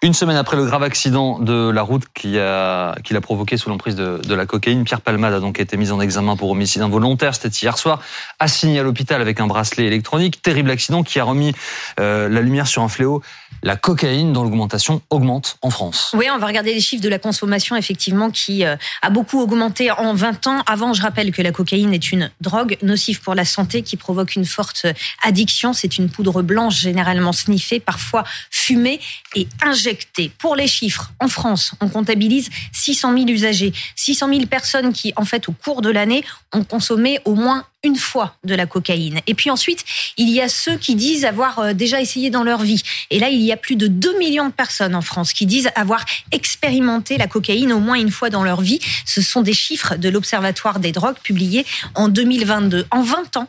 Une semaine après le grave accident de la route qui a, qui l'a provoqué sous l'emprise de, de, la cocaïne, Pierre Palmade a donc été mis en examen pour homicide involontaire. C'était hier soir, assigné à l'hôpital avec un bracelet électronique. Terrible accident qui a remis euh, la lumière sur un fléau, la cocaïne dont l'augmentation augmente en France. Oui, on va regarder les chiffres de la consommation effectivement qui euh, a beaucoup augmenté en 20 ans. Avant, je rappelle que la cocaïne est une drogue nocive pour la santé qui provoque une forte addiction. C'est une poudre blanche généralement sniffée, parfois fumée et injectée pour les chiffres, en France, on comptabilise 600 000 usagers, 600 000 personnes qui, en fait, au cours de l'année, ont consommé au moins une fois de la cocaïne. Et puis ensuite, il y a ceux qui disent avoir euh, déjà essayé dans leur vie. Et là, il y a plus de 2 millions de personnes en France qui disent avoir expérimenté la cocaïne au moins une fois dans leur vie. Ce sont des chiffres de l'Observatoire des drogues publiés en 2022. En 20 ans,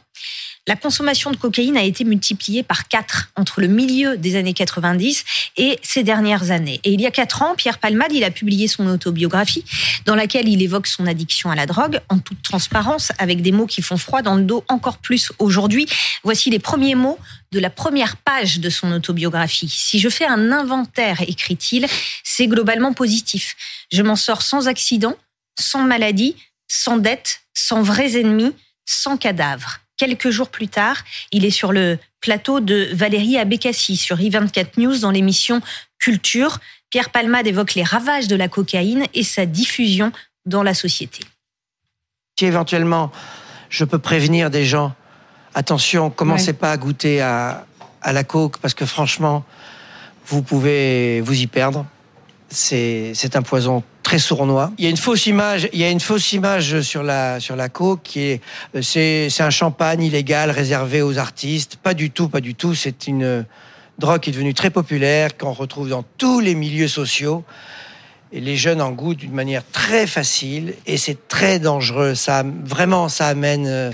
la consommation de cocaïne a été multipliée par 4 entre le milieu des années 90 et ces dernières années. Et il y a 4 ans, Pierre Palmade, il a publié son autobiographie dans laquelle il évoque son addiction à la drogue en toute transparence avec des mots qui font froid dans le dos encore plus aujourd'hui. Voici les premiers mots de la première page de son autobiographie. Si je fais un inventaire, écrit-il, c'est globalement positif. Je m'en sors sans accident, sans maladie, sans dette, sans vrais ennemis, sans cadavre. Quelques jours plus tard, il est sur le plateau de Valérie Abécassi sur i24 News dans l'émission Culture. Pierre Palmade évoque les ravages de la cocaïne et sa diffusion dans la société. Si éventuellement je peux prévenir des gens, attention, commencez pas à goûter à, à la coke parce que franchement, vous pouvez vous y perdre. C'est un poison sournois. Il y a une fausse image, il y a une fausse image sur la sur la qui est euh, c'est c'est un champagne illégal réservé aux artistes. Pas du tout, pas du tout. C'est une drogue qui est devenue très populaire, qu'on retrouve dans tous les milieux sociaux. Et les jeunes en goûtent d'une manière très facile et c'est très dangereux. Ça vraiment, ça amène euh,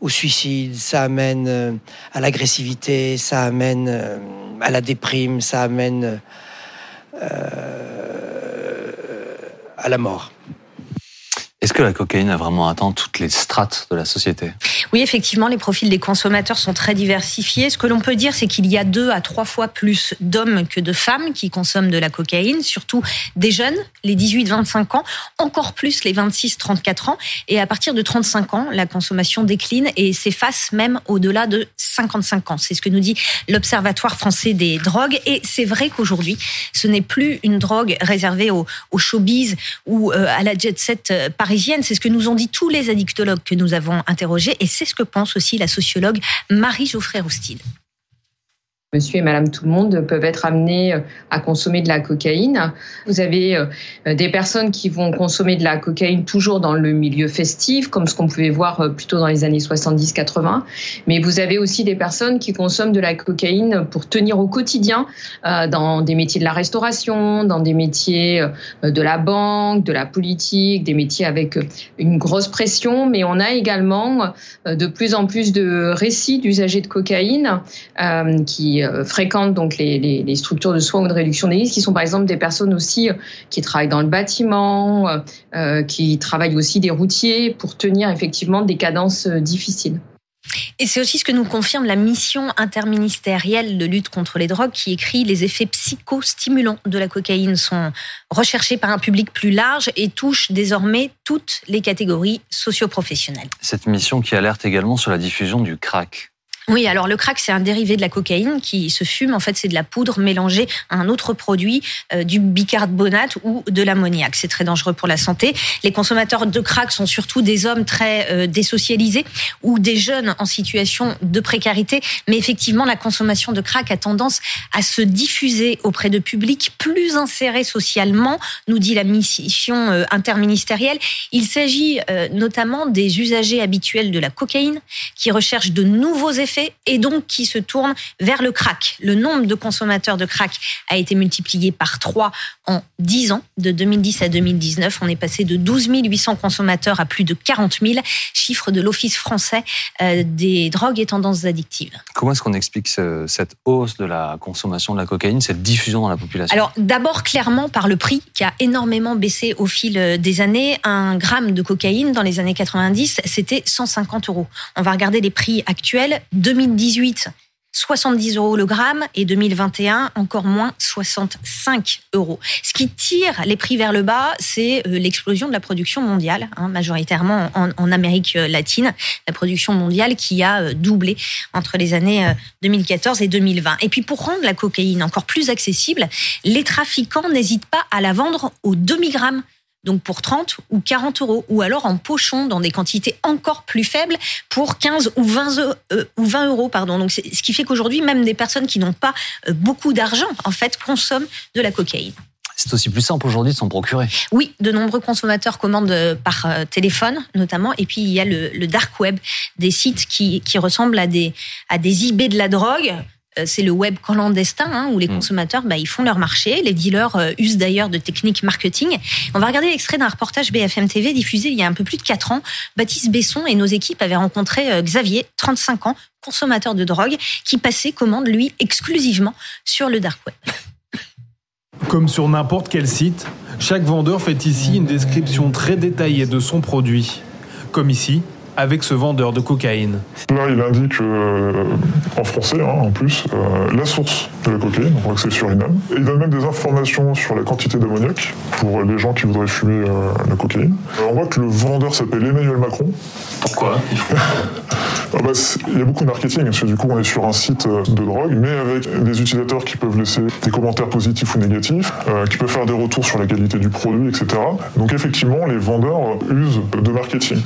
au suicide, ça amène euh, à l'agressivité, ça amène à la déprime, ça amène à la mort. Est-ce que la cocaïne a vraiment atteint toutes les strates de la société? Oui, effectivement, les profils des consommateurs sont très diversifiés. Ce que l'on peut dire, c'est qu'il y a deux à trois fois plus d'hommes que de femmes qui consomment de la cocaïne, surtout des jeunes, les 18-25 ans, encore plus les 26-34 ans. Et à partir de 35 ans, la consommation décline et s'efface même au-delà de 55 ans. C'est ce que nous dit l'Observatoire français des drogues. Et c'est vrai qu'aujourd'hui, ce n'est plus une drogue réservée au, au showbiz ou euh, à la jet set euh, parisienne. C'est ce que nous ont dit tous les addictologues que nous avons interrogés c'est ce que pense aussi la sociologue Marie Geoffrey-Roustide. Monsieur et Madame tout le monde peuvent être amenés euh, à consommer de la cocaïne. Vous avez euh, des personnes qui vont consommer de la cocaïne toujours dans le milieu festif, comme ce qu'on pouvait voir euh, plutôt dans les années 70-80. Mais vous avez aussi des personnes qui consomment de la cocaïne pour tenir au quotidien dans des métiers de la restauration, dans des métiers de la banque, de la politique, des métiers avec une grosse pression. Mais on a également de plus en plus de récits d'usagers de cocaïne qui euh, fréquentent donc les, structures de soins ou de réduction des risques, qui sont par exemple des personnes aussi euh, qui travaillent dans le bâtiment, euh, qui travaillent aussi des routiers pour tenir effectivement des cadences difficiles. Et c'est aussi ce que nous confirme la mission interministérielle de lutte contre les drogues qui écrit les effets psychostimulants de la cocaïne sont recherchés par un public plus large et touchent désormais toutes les catégories socioprofessionnelles. Cette mission qui alerte également sur la diffusion du crack. Oui, alors le crack, c'est un dérivé de la cocaïne qui se fume. En fait, c'est de la poudre mélangée à un autre produit, euh, du bicarbonate ou de l'ammoniac. C'est très dangereux pour la santé. Les consommateurs de crack sont surtout des hommes très euh, désocialisés ou des jeunes en situation de précarité. Mais effectivement, la consommation de crack a tendance à se diffuser auprès de publics plus insérés socialement, nous dit la mission euh, interministérielle. Il s'agit notamment des usagers habituels de la cocaïne qui recherchent de nouveaux effets et donc qui se tourne vers le crack. Le nombre de consommateurs de crack a été multiplié par 3 en 10 ans, de 2010 à 2019. On est passé de 12 800 consommateurs à plus de 40 000, chiffre de l'Office français euh, des drogues et tendances addictives. Comment est-ce qu'on explique cette hausse de la consommation de la cocaïne, cette diffusion dans la population? Alors d'abord clairement par le prix qui a énormément baissé au fil euh, des années. Un gramme de cocaïne dans les années 90, c'était 150 euros. On va regarder les prix actuels. 2018, 70 euros le gramme et 2021 encore moins 65 euros. Ce qui tire les prix vers le bas, c'est euh, l'explosion de la production mondiale, hein, majoritairement en, Amérique euh, latine, la production mondiale qui a euh, doublé entre les années 2014 et 2020. Et puis pour rendre la cocaïne encore plus accessible, les trafiquants n'hésitent pas à la vendre au demi-gramme donc pour 30 ou 40 euros, ou alors en pochon dans des quantités encore plus faibles pour 15 ou 20, euh, ou 20 euros. Pardon. Donc ce qui fait qu'aujourd'hui, même des personnes qui n'ont pas euh, beaucoup d'argent, en fait, consomment de la cocaïne. C'est aussi plus simple aujourd'hui de s'en procurer. Oui, de nombreux consommateurs commandent euh, par téléphone notamment, et puis il y a le, dark web, des sites qui, qui ressemblent à des, à des eBay de la drogue, c'est le web clandestin hein, où les mm. consommateurs bah, ils font leur marché. Les dealers euh, usent d'ailleurs de techniques marketing. On va regarder l'extrait d'un reportage BFM TV diffusé il y a un peu plus de 4 ans. Baptiste Besson et nos équipes avaient rencontré euh, Xavier, 35 ans, consommateur de drogue, qui passait commande lui exclusivement sur le dark web. Comme sur n'importe quel site, chaque vendeur fait ici une description très détaillée de son produit. Comme ici, avec ce vendeur de cocaïne. Là, il indique euh, en français, hein, en plus, euh, la source de la cocaïne, on voit que c'est Suriname. Et il donne même des informations sur la quantité d'ammoniac pour les gens qui voudraient fumer euh, la cocaïne. on voit que le vendeur s'appelle Emmanuel Macron. Pourquoi? Ah bah, Il y a beaucoup de marketing, parce que du coup, on est sur un site de drogue, mais avec des utilisateurs qui peuvent laisser des commentaires positifs ou négatifs, qui peuvent faire des retours sur la qualité du produit, etc. Donc effectivement, les vendeurs usent de marketing.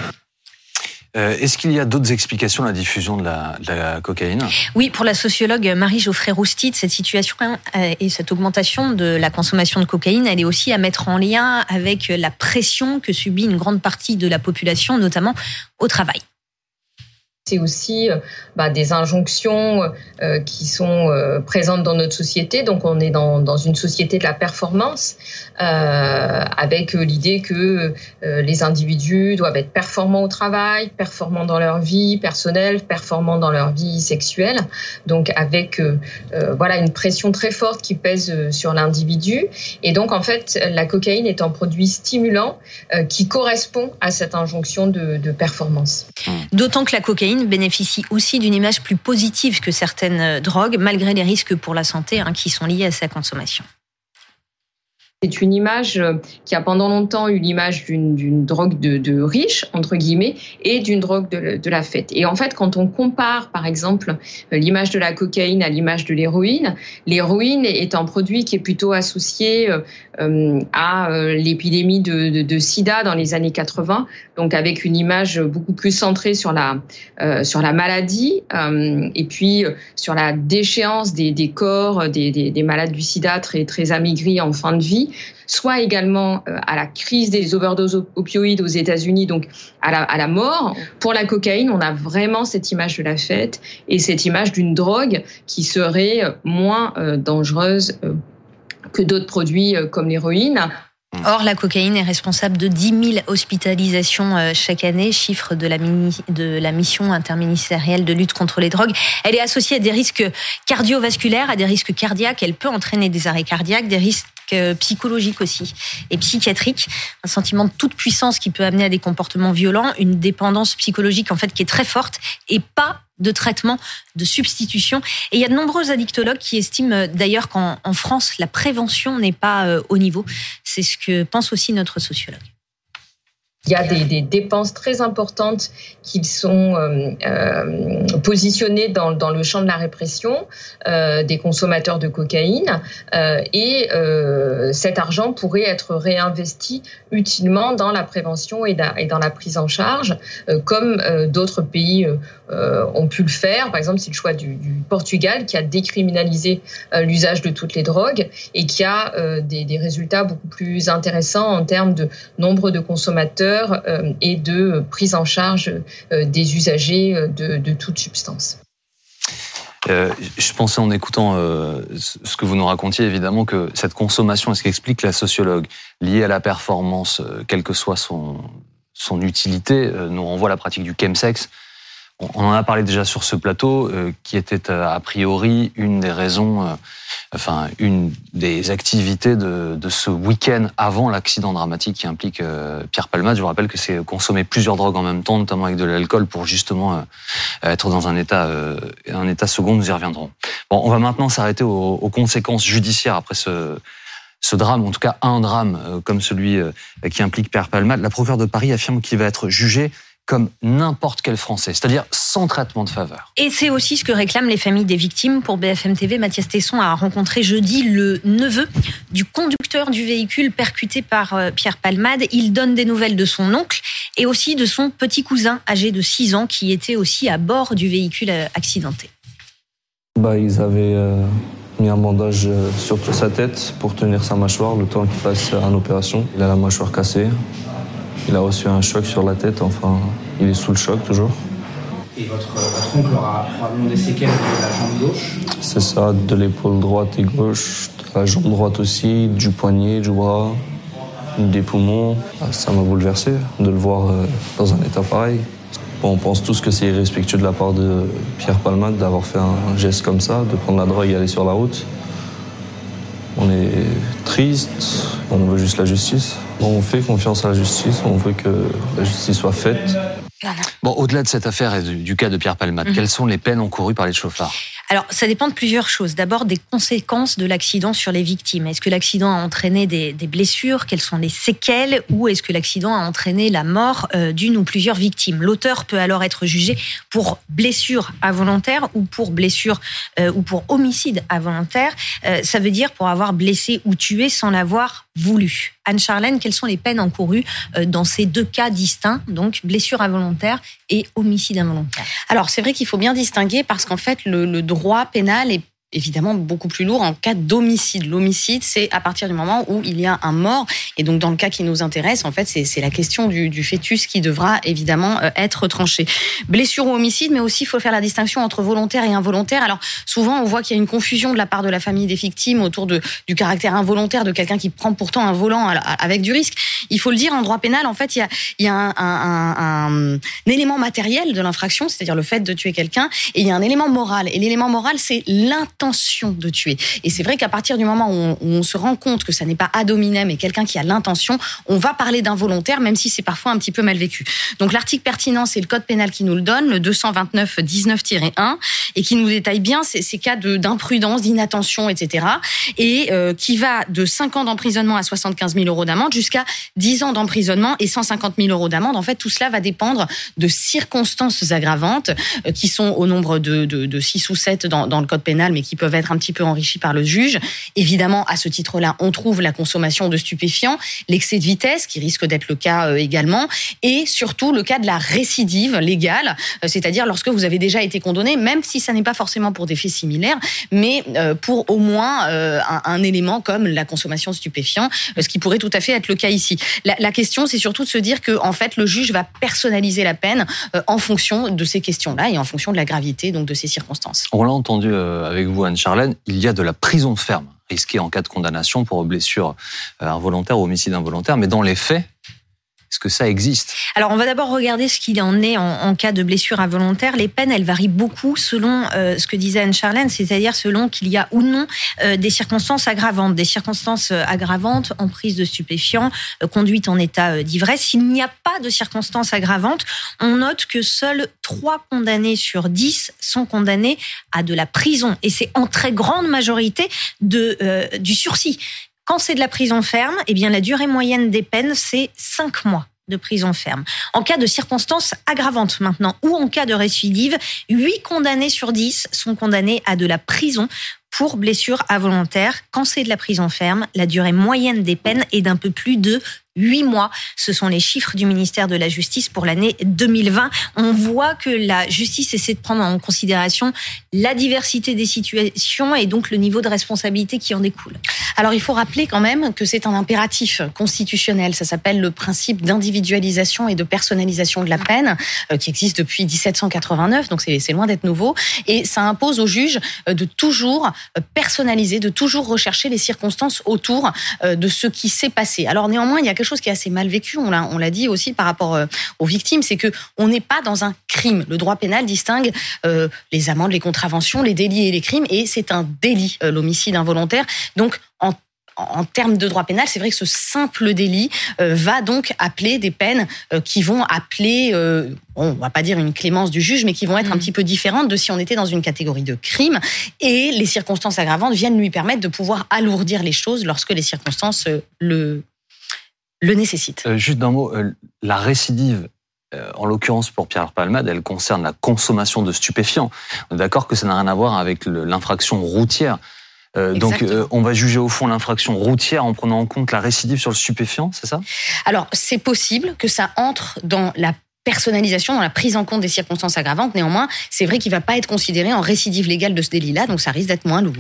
Euh, est-ce qu'il y a d'autres explications à la diffusion de la, cocaïne? Oui, pour la sociologue Marie-Geoffrey Roustit, cette situation euh, et cette augmentation de la consommation de cocaïne, elle est aussi à mettre en lien avec la pression que subit une grande partie de la population, notamment au travail c'est aussi euh, bah, des injonctions euh, qui sont euh, présentes dans notre société. Donc on est dans, une société de la performance, avec l'idée que les individus doivent être performants au travail, performants dans leur vie personnelle, performants dans leur vie sexuelle. Donc avec voilà une pression très forte qui pèse sur l'individu. Et donc en fait la cocaïne est un produit stimulant qui correspond à cette injonction de, de performance. D'autant que la cocaïne bénéficie aussi d'une image plus positive que certaines euh, drogues, malgré les risques pour la santé hein, qui sont liés à sa consommation. C'est une image euh, qui a pendant longtemps eu l'image d'une drogue de, riche, entre guillemets, et d'une drogue de, de, la fête. Et en fait, quand on compare, par exemple, euh, l'image de la cocaïne à l'image de l'héroïne, l'héroïne est un produit qui est plutôt associé à l'épidémie de, de, sida dans les années 80, donc avec une image beaucoup plus centrée sur la, sur la maladie et puis sur la déchéance des, des corps des, des, des malades du sida très, très amaigris en fin de vie soit également euh, à la crise des overdoses opioïdes aux États-Unis, donc à la, à la mort. Pour la cocaïne, on a vraiment cette image de la fête et cette image d'une drogue qui serait moins euh, dangereuse euh, que d'autres produits comme l'héroïne. Or, la cocaïne est responsable de 10 000 hospitalisations chaque année, chiffre de la, de la mission interministérielle de lutte contre les drogues. Elle est associée à des risques cardiovasculaires, à des risques cardiaques. Elle peut entraîner des arrêts cardiaques, des risques psychologique aussi et psychiatrique, un sentiment de toute puissance qui peut amener à des comportements violents, une dépendance psychologique en fait qui est très forte et pas de traitement, de substitution. Et il y a de nombreux addictologues qui estiment euh, d'ailleurs qu'en France, la prévention n'est pas euh, au niveau. C'est ce que pense aussi notre sociologue. Il y a des, dépenses très importantes qui sont euh, euh, positionnées dans, le champ de la répression euh, des consommateurs de cocaïne et cet argent pourrait être réinvesti utilement dans la prévention et, dans la prise en charge, comme d'autres pays ont pu le faire. Par exemple, c'est le choix du, Portugal qui a décriminalisé l'usage de toutes les drogues et qui a des résultats beaucoup plus intéressants en termes de nombre de consommateurs euh, et de prise en charge euh, des usagers euh, de, toute substance. je pensais en écoutant ce que vous nous racontiez, évidemment, que cette consommation, est ce qu'explique la sociologue, liée à la performance, quelle que soit son, son utilité, nous renvoie à la pratique du chemsex. On en a parlé déjà sur ce plateau, euh, qui était euh, a priori une des raisons, euh, enfin une des activités de, ce week-end avant l'accident dramatique qui implique Pierre Palmade. Je vous rappelle que c'est consommer plusieurs drogues en même temps, notamment avec de l'alcool, pour justement être dans un état, un état second. Nous y reviendrons. Bon, on va maintenant s'arrêter aux, conséquences judiciaires après ce ce drame, en tout cas un drame comme celui qui implique Pierre Palmade. La procureure de Paris affirme qu'il va être jugé comme n'importe quel Français, c'est-à-dire sans traitement de faveur. Et c'est aussi ce que réclament les familles des victimes. Pour BFM TV, Mathias Tesson a rencontré jeudi le neveu du conducteur du véhicule percuté par euh, Pierre Palmade. Il donne des nouvelles de son oncle et aussi de son petit cousin âgé de 6 ans qui était aussi à bord du véhicule euh, accidenté. Bah, ils avaient euh, mis un bandage sur toute sa tête pour tenir sa mâchoire le temps qu'il fasse une opération. Il a la mâchoire cassée. Il a reçu un choc sur la tête, enfin, il est sous le choc toujours. Et votre, oncle aura probablement des séquelles de la jambe gauche C'est ça, de l'épaule droite et gauche, de la jambe droite aussi, du poignet, du bras, des poumons. Ah, ça m'a bouleversé de le voir euh, dans un état pareil. on pense tous que c'est irrespectueux de la part de Pierre Palmade d'avoir fait un geste comme ça, de prendre la drogue et aller sur la route. On est triste, on veut juste la justice. On fait confiance à la justice, on veut que la justice soit faite. Bon, au-delà de cette affaire et du, cas de Pierre Palmade, mhm. quelles sont les peines encourues par les chauffards? Alors, ça dépend de plusieurs choses. D'abord, des conséquences de l'accident sur les victimes. Est-ce que l'accident a entraîné des, blessures? Quelles sont les séquelles? Ou est-ce que l'accident a entraîné la mort euh, d'une ou plusieurs victimes? L'auteur peut alors être jugé pour blessure involontaire ou pour blessure euh, ou pour homicide involontaire. Euh, ça veut dire pour avoir blessé ou tué sans l'avoir Anne-Charlène, quelles sont les peines encourues dans ces deux cas distincts, donc blessure involontaire et homicide involontaire? Alors, c'est vrai qu'il faut bien distinguer parce qu'en fait, le droit pénal est évidemment beaucoup plus lourd en cas d'homicide. L'homicide, c'est à partir du moment où il y a un mort. Et donc, dans le cas qui nous intéresse, en fait, c'est la question du, fœtus qui devra évidemment euh, être tranchée. Blessure ou homicide, mais aussi, il faut faire la distinction entre volontaire et involontaire. Alors, souvent, on voit qu'il y a une confusion de la part de la famille des victimes autour du caractère involontaire de quelqu'un qui prend pourtant un volant avec du risque. Il faut le dire, en droit pénal, en fait, il y a, un, un, élément matériel de l'infraction, c'est-à-dire le fait de tuer quelqu'un, et il y a un élément moral. Et l'élément moral, c'est l'intention l'intention de tuer. Et c'est vrai qu'à partir du moment où on, se rend compte que ça n'est pas ad hominem mais quelqu'un qui a l'intention, on va parler d'involontaire, même si c'est parfois un petit peu mal vécu. Donc l'article pertinent, c'est le code pénal qui nous le donne, le 229-19-1, et qui nous détaille bien ces, ces cas d'imprudence, d'inattention, etc. Et euh, qui va de 5 ans d'emprisonnement à 75 000 euros d'amende jusqu'à 10 ans d'emprisonnement et 150 000 euros d'amende. En fait, tout cela va dépendre de circonstances aggravantes euh, qui sont au nombre de, de, de 6 ou 7 dans, dans le code pénal, mais qui qui peuvent être un petit peu enrichis par le juge. Évidemment, à ce titre-là, on trouve la consommation de stupéfiants, l'excès de vitesse, qui risque d'être le cas euh, également, et surtout le cas de la récidive légale, euh, c'est-à-dire lorsque vous avez déjà été condamné, même si ça n'est pas forcément pour des faits similaires, mais euh, pour au moins un, élément comme la consommation de stupéfiants, ce qui pourrait tout à fait être le cas ici. La, la question, c'est surtout de se dire que en fait, le juge va personnaliser la peine en fonction de ces questions-là et en fonction de la gravité donc de ces circonstances. On l'a entendu avec vous Il y a de la prison ferme risquée en cas de condamnation pour blessure euh, involontaire ou homicide involontaire. Mais dans les faits, est-ce que ça existe? Alors, on va d'abord regarder ce qu'il en est en, cas de blessure involontaire. Les peines, elles varient beaucoup selon euh, ce que disait Anne-Charlène, c'est-à-dire selon qu'il y a ou non euh, des circonstances aggravantes. Des circonstances euh, aggravantes en prise de stupéfiants, conduite en état d'ivresse. S'il n'y a pas de circonstances aggravantes, on note que seuls trois condamnés sur dix sont condamnés à de la prison. Et c'est en très grande majorité de, du sursis. Quand c'est de la prison ferme, eh bien la durée moyenne des peines, c'est 5 mois de prison ferme. En cas de circonstances aggravantes maintenant ou en cas de récidive, 8 condamnés sur 10 sont condamnés à de la prison pour blessure involontaire. Quand c'est de la prison ferme, la durée moyenne des peines est d'un peu plus de huit mois. Ce sont les chiffres du ministère de la Justice pour l'année 2020. On voit que la justice essaie de prendre en considération la diversité des situations et donc le niveau de responsabilité qui en découle. Alors il faut rappeler quand même que c'est un impératif constitutionnel. Ça s'appelle le principe d'individualisation et de personnalisation de la peine euh, qui existe depuis 1789, donc c'est loin d'être nouveau. Et ça impose au juge euh, de toujours personnaliser, de toujours rechercher les circonstances autour de ce qui s'est passé. Alors néanmoins, il y a quelque chose qui est assez mal vécu. On l'a, dit aussi par rapport aux victimes, c'est que on n'est pas dans un crime. Le droit pénal distingue les amendes, les contraventions, les délits et les crimes, et c'est un délit, l'homicide involontaire. Donc en en termes de droit pénal, c'est vrai que ce simple délit euh, va donc appeler des peines euh, qui vont appeler, euh, on va pas dire une clémence du juge, mais qui vont être un mm. petit peu différentes de si on était dans une catégorie de crime. Et les circonstances aggravantes viennent lui permettre de pouvoir alourdir les choses lorsque les circonstances le, le nécessitent. juste d'un mot, la récidive en l'occurrence pour Pierre Palmade, elle concerne la consommation de stupéfiants. On est d'accord que ça n'a rien à voir avec l'infraction routière. Euh, donc, euh, on va juger au fond l'infraction routière en prenant en compte la récidive sur le stupéfiant, c'est ça? Alors, c'est possible que ça entre dans la personnalisation, dans la prise en compte des circonstances aggravantes. Néanmoins, c'est vrai qu'il ne va pas être considéré en récidive légale de ce délit-là, donc ça risque d'être moins lourd.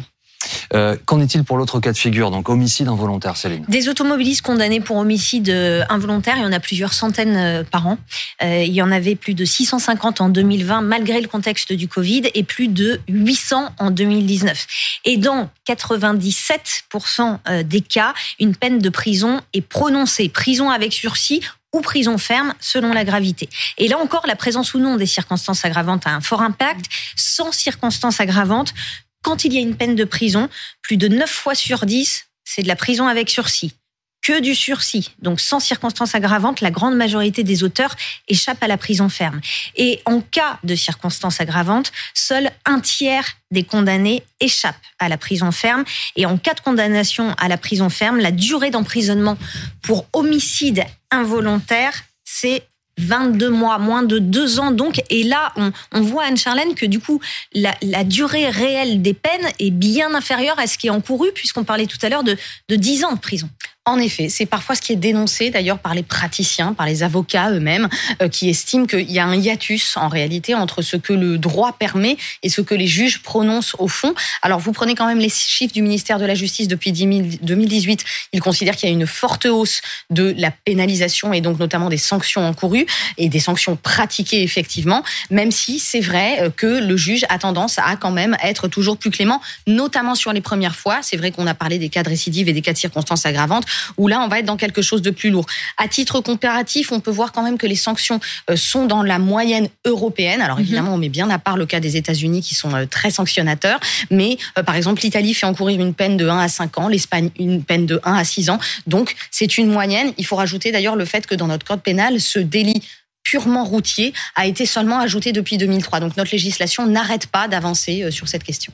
Euh, qu'en est-il pour l'autre cas de figure, donc homicide involontaire, Céline? Des automobilistes condamnés pour homicide euh, involontaire, il y en a plusieurs centaines euh, par an. il y en avait plus de 650 en 2020, malgré le contexte du Covid, et plus de 800 en 2019. Et dans 97% des cas, une peine de prison est prononcée, prison avec sursis ou prison ferme selon la gravité. Et là encore, la présence ou non des circonstances aggravantes a un fort impact. Sans circonstances aggravantes, quand il y a une peine de prison, plus de 9 fois sur 10, c'est de la prison avec sursis. Que du sursis, donc sans circonstances aggravantes, la grande majorité des auteurs échappent à la prison ferme. Et en cas de circonstances aggravantes, seul un tiers des condamnés échappent à la prison ferme. Et en cas de condamnation à la prison ferme, la durée d'emprisonnement pour homicide involontaire, c'est 22 mois, moins de deux ans donc. Et là, on, voit, Anne-Charlène, que du coup, la, durée réelle des peines est bien inférieure à ce qui est encouru, puisqu'on parlait tout à l'heure de, de 10 ans de prison. En effet, c'est parfois ce qui est dénoncé d'ailleurs par les praticiens, par les avocats eux-mêmes, euh, qui estiment qu'il y a un hiatus en réalité entre ce que le droit permet et ce que les juges prononcent au fond. Alors vous prenez quand même les chiffres du ministère de la Justice depuis 2018. Ils considèrent qu'il y a une forte hausse de la pénalisation et donc notamment des sanctions encourues et des sanctions pratiquées effectivement, même si c'est vrai euh, que le juge a tendance à quand même être toujours plus clément, notamment sur les premières fois. C'est vrai qu'on a parlé des cas de récidive et des cas de circonstances aggravantes où là, on va être dans quelque chose de plus lourd. À titre comparatif, on peut voir quand même que les sanctions euh, sont dans la moyenne européenne. Alors mhm. évidemment, on met bien à part le cas des États-Unis qui sont euh, très sanctionnateurs, mais euh, par exemple, l'Italie fait encourir une peine de 1 à 5 ans, l'Espagne une peine de 1 à 6 ans. Donc, c'est une moyenne. Il faut rajouter d'ailleurs le fait que dans notre code pénal, ce délit purement routier a été seulement ajouté depuis 2003. Donc notre législation n'arrête pas d'avancer sur cette question.